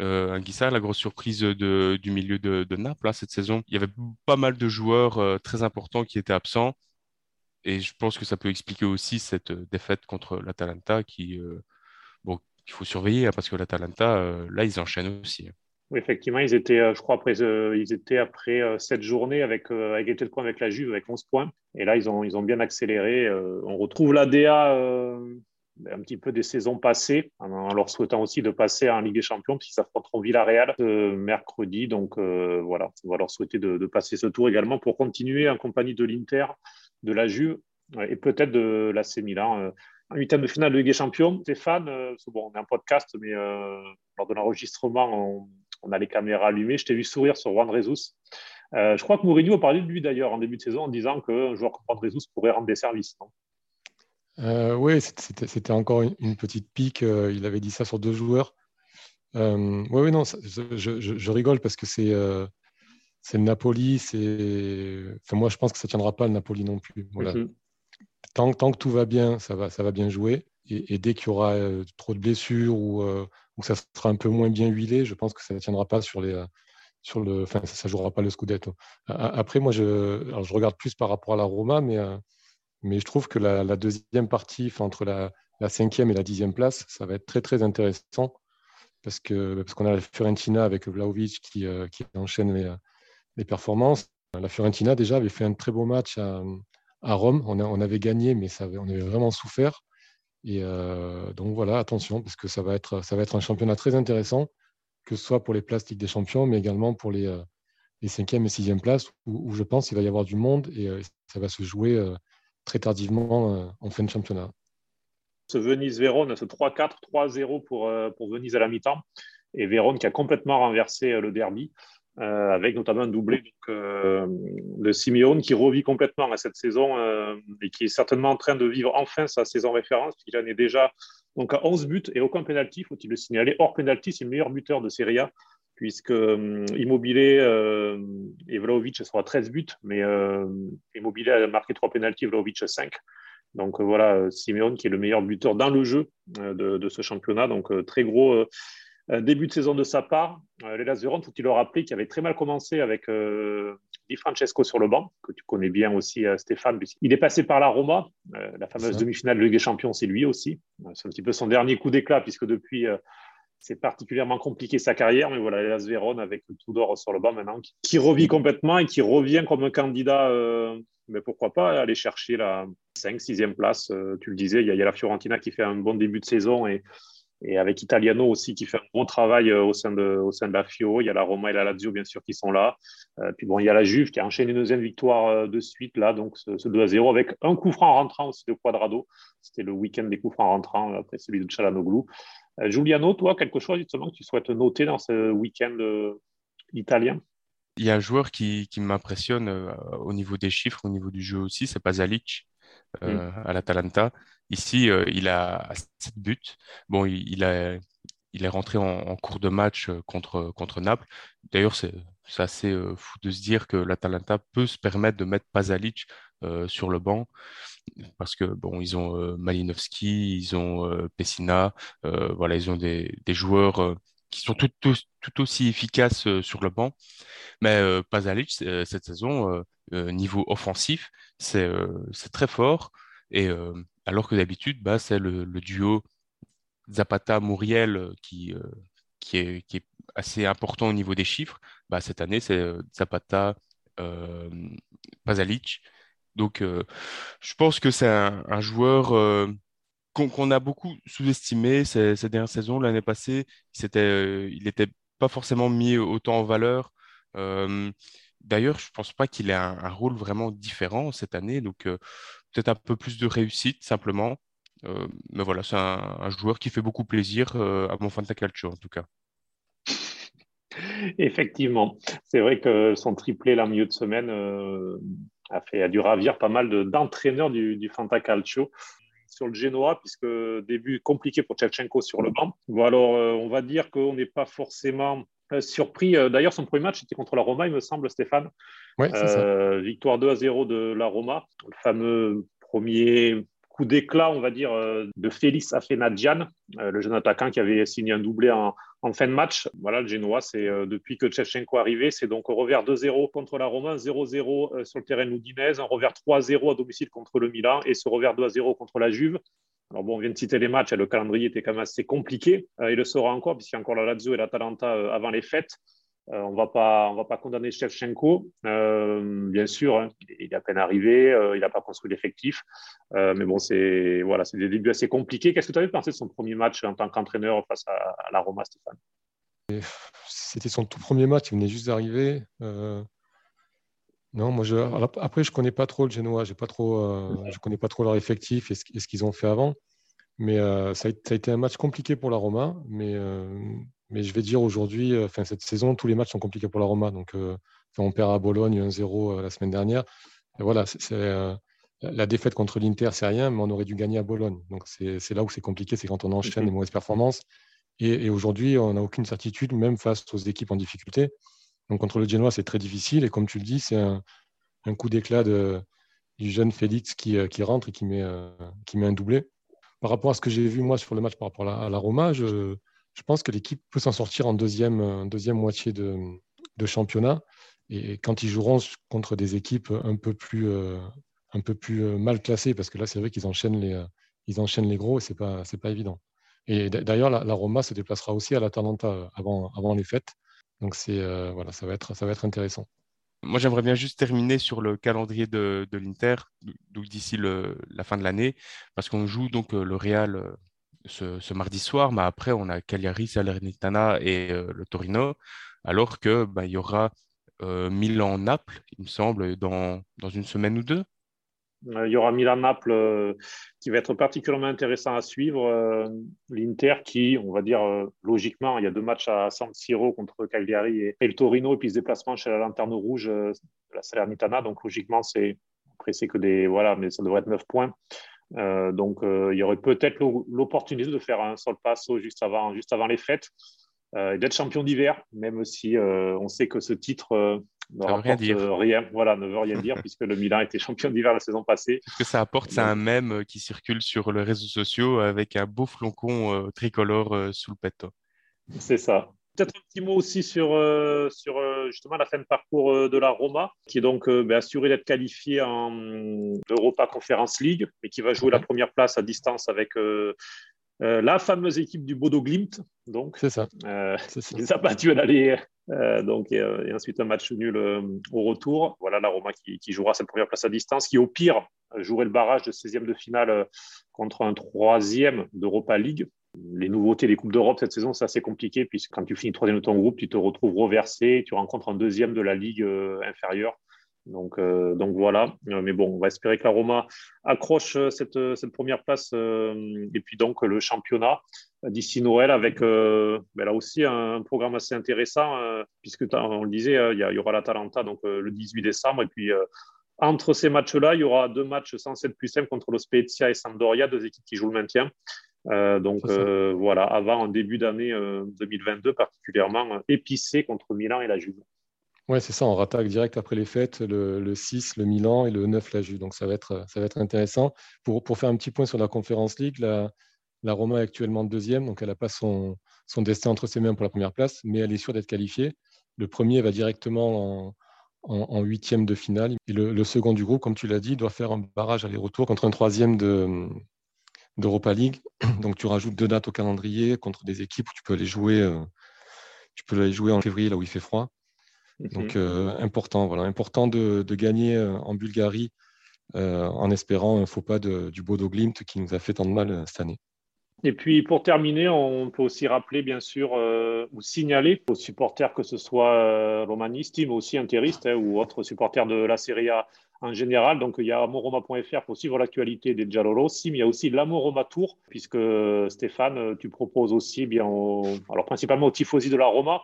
Anguissa, la grosse surprise de, du milieu de, Naples cette saison. Il y avait pas mal de joueurs très importants qui étaient absents. Et je pense que ça peut expliquer aussi cette défaite contre l'Atalanta qui, bon, il faut surveiller hein, parce que l'Atalanta, là, ils enchaînent aussi. Effectivement, ils étaient, je crois, après, ils étaient après cette journée avec points avec la Juve, avec 11 points. Et là, ils ont, ils ont bien accéléré. on retrouve l'ADA un petit peu des saisons passées, en leur souhaitant aussi de passer en Ligue des Champions, puisqu'ils affronteront Villarreal ce mercredi. Donc voilà, on va leur souhaiter de, passer ce tour également pour continuer en compagnie de l'Inter, de la Juve et peut-être de l'AC Milan en huitième de finale de Ligue des Champions. Stéphane, euh, bon, on est un podcast, mais euh, lors de l'enregistrement, on, a les caméras allumées. Je t'ai vu sourire sur Juan Jesus. Euh, je crois que Mourinho a parlé de lui d'ailleurs en début de saison en disant qu'un joueur comme Juan Jesus pourrait rendre des services. oui, c'était encore une, petite pique. il avait dit ça sur deux joueurs. oui, oui, non, je, rigole parce que c'est c'est le Napoli. Enfin, moi, je pense que ça ne tiendra pas le Napoli non plus. Voilà. Mhm tant, que tout va bien, ça va, ça va bien jouer. Et, dès qu'il y aura euh, trop de blessures ou, euh, ou, ça sera un peu moins bien huilé, je pense que ça ne tiendra pas sur les. Euh, sur le, enfin, ça ne jouera pas le Scudetto. Après, moi, je, je regarde plus par rapport à la Roma, mais, mais je trouve que la, deuxième partie, entre la, cinquième et la dixième place, ça va être très, très intéressant parce qu'on parce qu'on a la Fiorentina avec Vlaovic qui, qui enchaîne les, les, performances. La Fiorentina, déjà, avait fait un très beau match à, à Rome. On, avait gagné, mais ça, on avait vraiment souffert. Et euh, donc voilà, attention, parce que ça va, être, un championnat très intéressant, que ce soit pour les places des Champions, mais également pour les, euh, les cinquième et sixième places, où, je pense qu'il va y avoir du monde et euh, ça va se jouer très tardivement en fin de championnat. Ce Venise-Vérone, ce 3-4, 3-0 pour, pour Venise à la mi-temps, et Vérone qui a complètement renversé le derby. Euh, avec notamment un doublé euh, de Simeone qui revit complètement à cette saison euh, et qui est certainement en train de vivre enfin sa saison référence, puisqu'il en est déjà donc, à 11 buts et aucun pénalty, faut-il le signaler. Hors pénalty, c'est le meilleur buteur de Serie A, puisque Immobilier et Vlaovic sont à 13 buts, mais Immobilier a marqué 3 pénaltys, Vlaovic 5. Donc voilà, Simeone qui est le meilleur buteur dans le jeu de ce championnat. Donc très gros début de saison de sa part. Euh, L'Elas Vérone, faut-il le rappeler, qui avait très mal commencé avec euh, Di Francesco sur le banc, que tu connais bien aussi, euh, Stéphane. Il est passé par la Roma, la fameuse demi-finale de Ligue des Champions, c'est lui aussi. C'est un petit peu son dernier coup d'éclat, puisque depuis, c'est particulièrement compliqué sa carrière. Mais voilà, L'Elas Vérone avec le Tudor sur le banc maintenant, qui, revit complètement et qui revient comme un candidat. mais pourquoi pas aller chercher la 5 6e place. tu le disais, il y, y, a, la Fiorentina qui fait un bon début de saison et et avec Italiano aussi qui fait un bon travail euh, au sein de, au sein de la Fio. Il y a la Roma et la Lazio bien sûr qui sont là. Euh, puis bon, il y a la Juve qui a enchaîné une deuxième victoire euh, de suite là, donc ce, 2 à 0 avec un coup franc rentrant aussi de Quadrado. C'était le week-end des coups francs rentrants après celui de Chalanoglu. Giuliano, toi, quelque chose justement que tu souhaites noter dans ce week-end italien? Il y a un joueur qui, qui m'impressionne au niveau des chiffres, au niveau du jeu aussi, c'est Pasalic mm. à l'Atalanta. Ici, euh, il a 7 buts. Bon, il, a, il est rentré en, cours de match euh, contre, contre Naples. D'ailleurs, c'est assez euh, fou de se dire que l'Atalanta peut se permettre de mettre Pasalic sur le banc parce que bon, ils ont Malinowski, ils ont Pessina, voilà, ils ont des, des joueurs qui sont tout, aussi efficaces sur le banc. Mais Pasalic, cette saison, niveau offensif, c'est très fort. Et alors que d'habitude, bah, c'est le, duo Zapata-Mouriel euh, qui, euh, est, assez important au niveau des chiffres. Bah, cette année, c'est euh, Zapata, euh, Pasalic. Donc, je pense que c'est un, joueur qu'on a beaucoup sous-estimé ces, ces, dernières saisons. L'année passée, il n'était pas forcément mis autant en valeur. D'ailleurs, je ne pense pas qu'il ait un, rôle vraiment différent cette année. Donc, peut-être un peu plus de réussite simplement. Euh, mais voilà, c'est un, joueur qui fait beaucoup plaisir euh, à mon Fantacalcio en tout cas. Effectivement, c'est vrai que son triplé là, milieu de semaine euh, a, fait, a dû ravir pas mal d'entraîneurs du, du Fantacalcio sur le Genoa, puisque début compliqué pour Tchevchenko sur le banc. Bon, alors, on va dire qu'on n'est pas forcément surpris. D'ailleurs, son premier match était contre la Roma, il me semble, Stéphane. Euh, victoire 2 à 0 de la Roma, le fameux premier coup d'éclat, on va dire, euh, de Félix Afenadjian, euh, le jeune attaquant qui avait signé un doublé en, fin de match. Voilà, le Genoa, c'est depuis que Tchevchenko est arrivé, c'est donc revers 2-0 contre la Roma, 0-0 sur le terrain loudinez, un revers 3-0 à domicile contre le Milan et ce revers 2-0 contre la Juve. Alors bon, on vient de citer les matchs, le calendrier était quand même assez compliqué. il le sera encore, puisqu'il y a encore la Lazio et l'Atalanta avant les fêtes. On ne va pas condamner Shevchenko. bien sûr, hein, il est à peine arrivé, il n'a pas construit l'effectif. mais bon, c'est voilà, des débuts assez compliqués. Qu'est-ce que tu avais pensé de son premier match en tant qu'entraîneur face à, la Roma, Stéphane? C'était son tout premier match, il venait juste d'arriver. Non, moi, je, après, je connais pas trop le Genoa, j'ai pas euh, je connais pas trop leur effectif et ce, qu'ils ont fait avant. Mais euh, ça, a, été un match compliqué pour la Roma. Mais, euh, mais je vais dire aujourd'hui, enfin, cette saison, tous les matchs sont compliqués pour la Roma. Donc, on perd à Bologne 1-0 la semaine dernière. Et voilà, c'est, la défaite contre l'Inter, c'est rien, mais on aurait dû gagner à Bologne. Donc, c'est, là où c'est compliqué, c'est quand on enchaîne les mauvaises performances. Et, et aujourd'hui, on n'a aucune certitude, même face aux équipes en difficulté. Donc contre le Genoa, c'est très difficile. Et comme tu le dis, c'est un, coup d'éclat du jeune Félix qui, euh, rentre et qui met, euh, qui met un doublé. Par rapport à ce que j'ai vu moi sur le match par rapport à la, Roma, je, pense que l'équipe peut s'en sortir en deuxième, deuxième moitié de, championnat. Et quand ils joueront contre des équipes un peu plus, euh, plus mal classées, parce que là, c'est vrai qu'ils enchaînent les, gros et ce n'est pas, évident. Et d'ailleurs, la, Roma se déplacera aussi à l'Atalanta avant, les fêtes. Donc euh, ça va être intéressant. Moi, j'aimerais bien juste terminer sur le calendrier de, de l'Inter, d'ici la fin de l'année, parce qu'on joue donc euh, le Real euh, ce, mardi soir, mais après, on a Cagliari, Salernitana et le Torino, alors que bah, il y aura Milan-Naples, il me semble, dans, dans une semaine ou deux. Euh, il y aura Milan-Naples euh, qui va être particulièrement intéressant à suivre. Euh, L'Inter qui, on va dire, logiquement, il y a deux matchs à San Siro contre Cagliari et, le Torino, et puis ce déplacement chez la Lanterne Rouge la Salernitana. Donc, logiquement, c'est après, c'est que des. Voilà, mais ça devrait être 9 points. Donc, il y aurait peut-être l'opportunité de faire un sol passo juste avant, juste avant les fêtes et d'être champion d'hiver, même si on sait que ce titre ne veut rien dire. Rien, voilà, ne veut rien dire puisque le Milan était champion d'hiver la saison passée. Ce que ça apporte, c'est un mème euh, qui circule sur les réseaux sociaux avec un beau flocon euh, tricolore euh, sous le petto. C'est ça. Peut-être un petit mot aussi sur, sur justement la fin de parcours de la Roma, qui est donc ben, assuré d'être qualifié en Europa Conference League, mais qui va jouer la première place à distance avec la fameuse équipe du Bodo Glimt. Donc, c'est ça. ça. Les a battus à l'aller euh, donc, et, ensuite un match nul euh, au retour. Voilà la Roma qui, jouera cette première place à distance, qui au pire jouerait le barrage de 16e de finale euh, contre un troisième d'Europa League. Les nouveautés des Coupes d'Europe cette saison, c'est assez compliqué, puisque quand tu finis troisième de ton groupe, tu te retrouves reversé, tu rencontres un deuxième de la Ligue inférieure. Donc, euh, donc voilà. Euh, mais bon, on va espérer que la Roma accroche euh, cette, première place et puis donc le championnat d'ici Noël avec ben là aussi un, programme assez intéressant puisque on le disait, il y, aura l'Atalanta donc le 18 décembre et puis entre ces matchs-là, il y aura deux matchs 107 plus 5 contre Spezia et Sampdoria, deux équipes qui jouent le maintien. Donc voilà, avant un début d'année 2022 particulièrement épicé contre Milan et la Juve. Oui, c'est ça, on rattaque direct après les fêtes, le, 6, le Milan et le 9, la Juve. Donc ça va être, ça va être intéressant. Pour, pour faire un petit point sur la Conférence League, la, la Roma est actuellement deuxième, donc elle n'a pas son, son, destin entre ses mains pour la première place, mais elle est sûre d'être qualifiée. Le premier va directement en, huitième de finale. Et le, second du groupe, comme tu l'as dit, doit faire un barrage aller-retour contre un troisième de, d'Europa League. Donc tu rajoutes deux dates au calendrier contre des équipes où tu peux aller jouer, euh, tu peux aller jouer en février, là où il fait froid. Donc, euh, important, voilà, important de, gagner euh, en Bulgarie euh, en espérant un faux pas du Bodo Glimt qui nous a fait tant de mal cette année. Et puis pour terminer, on peut aussi rappeler bien sûr ou signaler aux supporters que ce soit romanistes, mais aussi interistes hein, ou autres supporters de la Serie A en général. Donc il y a amoroma.fr pour suivre l'actualité des Giallorossi, mais il y a aussi l'Amoroma Tour puisque Stéphane, tu proposes aussi eh bien alors principalement aux tifosi de la Roma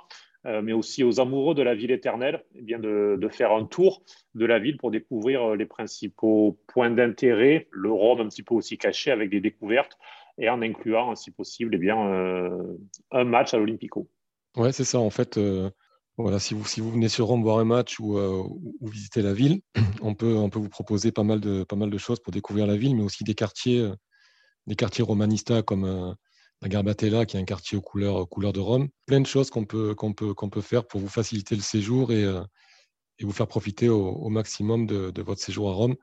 euh, mais aussi aux amoureux de la ville éternelle, eh bien de, faire un tour de la ville pour découvrir euh, les principaux points d'intérêt, le Rome un petit peu aussi caché avec des découvertes, et en incluant, si possible, eh bien, euh, un match à l'Olympico. Ouais, c'est ça. En fait, voilà, si vous, si vous venez sur Rome voir un match ou, ou, visiter la ville, on peut, on peut vous proposer pas mal, de, pas mal de choses pour découvrir la ville, mais aussi des quartiers, des quartiers romanistas comme la Garbatella, qui est un quartier aux couleurs, couleurs de Rome. Plein de choses qu'on peut, qu'on peut, qu'on peut faire pour vous faciliter le séjour et, euh, et vous faire profiter au, maximum de, votre séjour à Rome.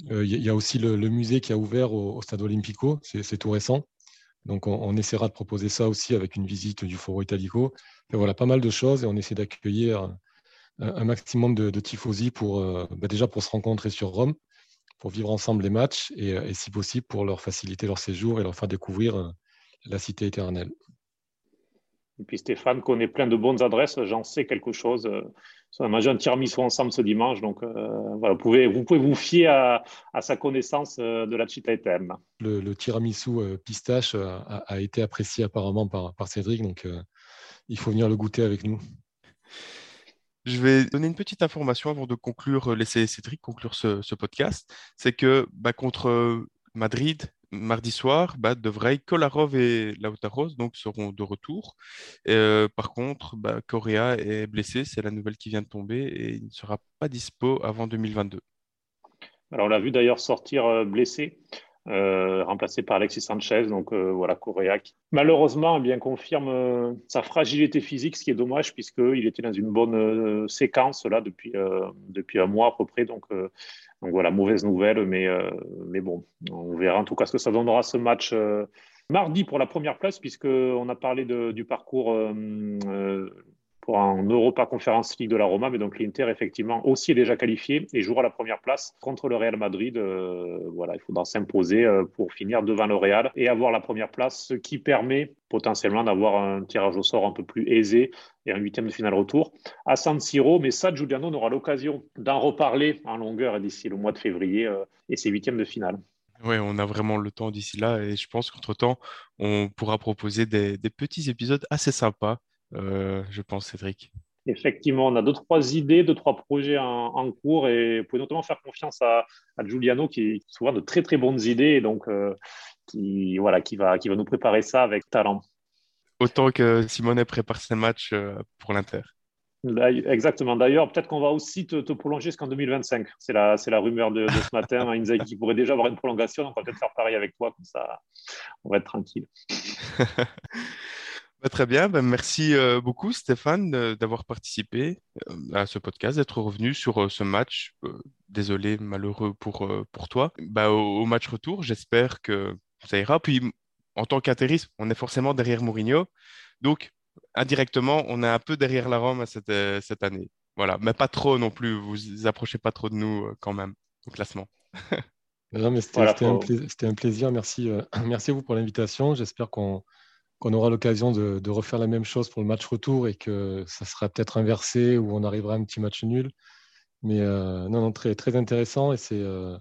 Il y, a aussi le, musée qui a ouvert au, Stade Olimpico, c'est tout récent. Donc on, essaiera de proposer ça aussi avec une visite du Foro Italico. Voilà, pas mal de choses et on essaie d'accueillir un, maximum de, tifosi pour bah, déjà pour se rencontrer sur Rome, pour vivre ensemble les matchs et, si possible pour leur faciliter leur séjour et leur faire découvrir la cité éternelle. Et puis Stéphane connaît plein de bonnes adresses, j'en sais quelque chose. On a mangé un tiramisu ensemble ce dimanche, donc euh, voilà, vous, pouvez, vous pouvez vous fier à, sa connaissance euh, de la Città Eterna. Le, tiramisu euh, pistache a, été apprécié apparemment par, par Cédric, donc il faut venir le goûter avec nous. Je vais donner une petite information avant de conclure, laisser Cédric conclure ce, podcast. C'est que bah, contre Madrid, mardi soir, bah, De Vrij, Kolarov et Lautaros donc, seront de retour. Euh, par contre, bah, Correa est blessé, c'est la nouvelle qui vient de tomber et il ne sera pas dispo avant 2022. Alors, on l'a vu d'ailleurs sortir euh, blessé. Euh, remplacé par Alexis Sanchez. Donc voilà, Correa malheureusement eh bien confirme sa fragilité physique, ce qui est dommage puisqu'il était dans une bonne séquence là depuis, depuis un mois à peu près. Donc donc voilà, mauvaise nouvelle, mais, euh, mais bon, on verra en tout cas ce que ça donnera ce match euh, mardi pour la première place, puisqu'on a parlé du parcours euh, pour un Europa Conference League de la Roma, mais donc l'Inter effectivement aussi est déjà qualifié et jouera la première place contre le Real Madrid. Euh, voilà, il faudra s'imposer euh, pour finir devant le Real et avoir la première place, ce qui permet potentiellement d'avoir un tirage au sort un peu plus aisé et un huitième de finale retour à San Siro. Mais ça, Giuliano aura l'occasion d'en reparler en longueur d'ici le mois de février euh, et ses huitièmes de finale. Oui, on a vraiment le temps d'ici là et je pense qu'entre-temps, on pourra proposer des petits épisodes assez sympas euh, je pense, Cédric. Effectivement, on a deux, trois idées, deux, trois projets en, cours et vous pouvez notamment faire confiance à, Giuliano qui a souvent de très, très bonnes idées et donc euh, qui, voilà, qui, va, qui va nous préparer ça avec talent. Autant que Simone prépare ses matchs euh, pour l'Inter. Exactement. D'ailleurs, peut-être qu'on va aussi te, prolonger jusqu'en 2025. C'est la, la rumeur de, ce matin. Inzaghi qui pourrait déjà avoir une prolongation. Donc, on va peut-être faire pareil avec toi. Comme ça, on va être tranquille. Bah, très bien, bah, merci euh, beaucoup Stéphane d'avoir participé euh, à ce podcast, d'être revenu sur euh, ce match. désolé, malheureux pour, pour toi. Bah, au, match retour, j'espère que ça ira. Puis en tant qu'intéris, on est forcément derrière Mourinho. Donc, indirectement, on est un peu derrière la Rome cette, cette année. Voilà, mais pas trop non plus. Vous approchez pas trop de nous quand même au classement. non, mais c'était un, plaisir. Merci, merci à vous pour l'invitation. J'espère qu'on qu'on aura l'occasion de, refaire la même chose pour le match retour et que ça sera peut-être inversé ou on arrivera à un petit match nul. Mais euh, non, non, très, très intéressant et euh,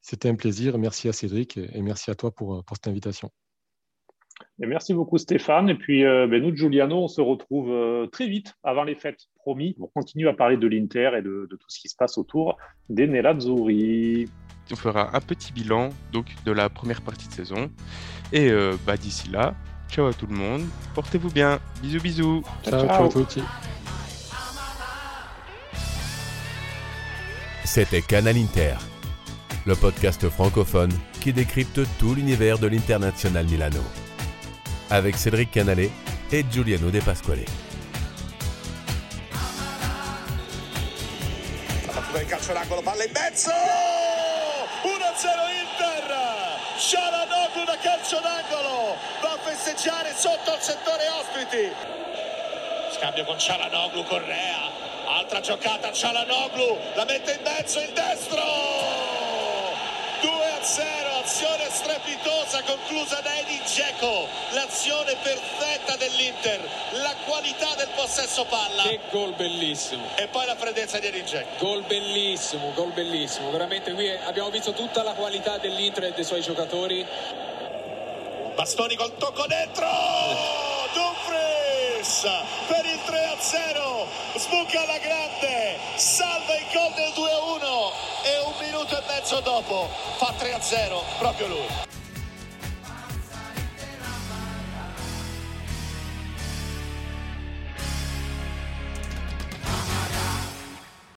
c'était un plaisir. Merci à Cédric et, merci à toi pour, pour cette invitation. merci beaucoup Stéphane. Et puis euh, ben, nous, Giuliano, on se retrouve très vite avant les fêtes, promis. On continue à parler de l'Inter et de, tout ce qui se passe autour des Nerazzurri. On fera un petit bilan donc, de la première partie de saison. Et bah, d'ici là, Ciao à tout le monde. Portez-vous bien. Bisous, bisous. Ciao, ciao, ciao. ciao. C'était Canal Inter, le podcast francophone qui décrypte tout l'univers de l'international Milano. Avec Cédric Canale et Giuliano De Pasquale. calcio d'angolo, palla in mezzo! 1-0 Sharanoglu da calcio d'angolo. Va a festeggiare sotto il settore ospiti. Scambio con Cialanoglu Correa. Altra giocata Cialanoglu la mette in mezzo il destro. 2 a 0 azione strepitosa conclusa da Edin Dzeko. L'azione perfetta dell'Inter. La qualità del possesso palla. Che gol bellissimo. E poi la freddezza di Edin Dzeko. Gol bellissimo gol bellissimo. Veramente qui abbiamo visto tutta la qualità dell'Inter e dei suoi giocatori. Bastoni col tocco dentro! Dumfries! Per il 3 a 0 sbuca alla grande. Salva il gol del 2 a 1 e un minuto e mezzo dopo fa 3 a 0 proprio lui